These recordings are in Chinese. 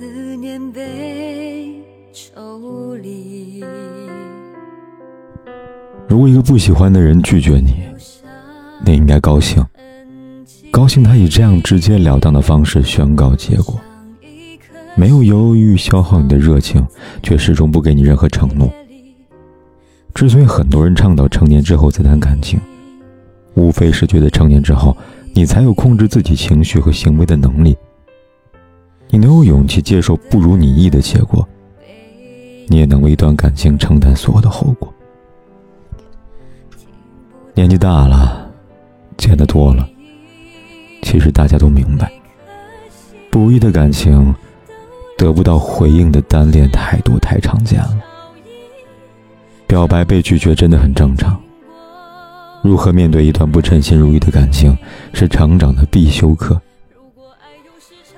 思念被抽离。如果一个不喜欢的人拒绝你，你应该高兴，高兴他以这样直截了当的方式宣告结果，没有犹豫消耗你的热情，却始终不给你任何承诺。之所以很多人倡导成年之后再谈感情，无非是觉得成年之后，你才有控制自己情绪和行为的能力。你能有勇气接受不如你意的结果，你也能为一段感情承担所有的后果。年纪大了，见得多了，其实大家都明白，不易的感情得不到回应的单恋太多太常见了。表白被拒绝真的很正常。如何面对一段不称心如意的感情，是成长的必修课。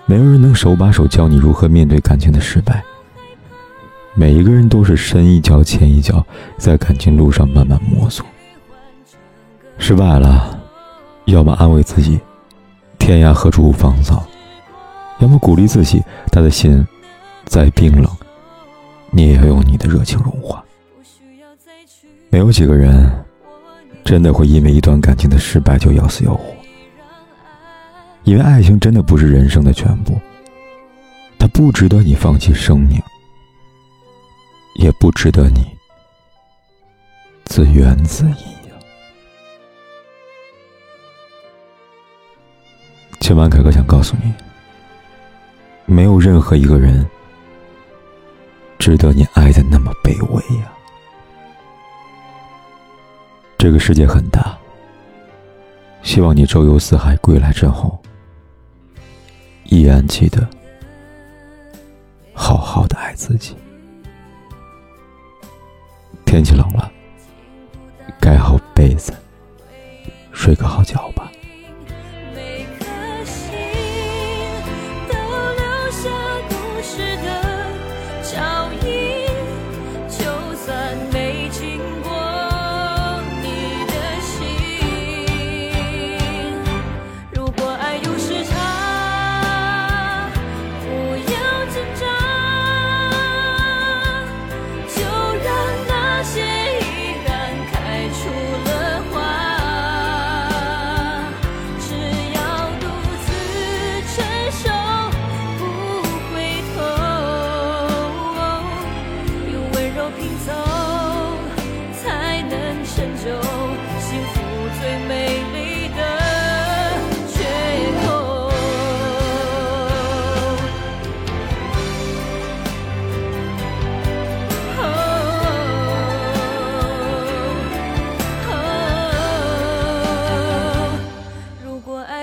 没有人能手把手教你如何面对感情的失败。每一个人都是深一脚浅一脚，在感情路上慢慢摸索。失败了，要么安慰自己，天涯何处无芳草；要么鼓励自己，他的心再冰冷，你也要用你的热情融化。没有几个人真的会因为一段感情的失败就要死要活。因为爱情真的不是人生的全部，它不值得你放弃生命，也不值得你自怨自艾呀。今晚凯哥想告诉你，没有任何一个人值得你爱的那么卑微呀。这个世界很大，希望你周游四海归来之后。依然记得，好好的爱自己。天气冷了，盖好被子，睡个好觉吧。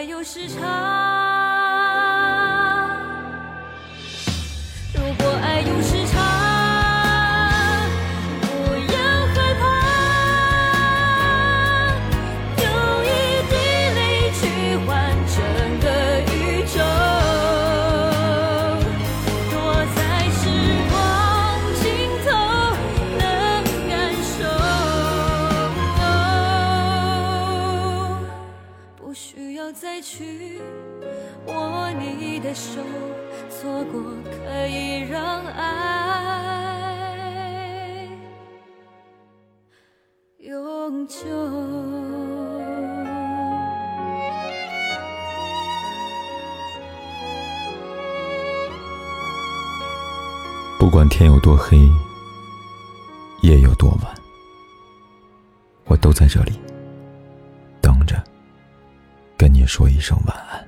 有时差。如果爱有时差，不要害怕，用一滴泪去换整个宇宙。躲在时光尽头，能感受，不需。再去握你的手，错过可以让爱永久。不管天有多黑，夜有多晚，我都在这里。说一声晚安。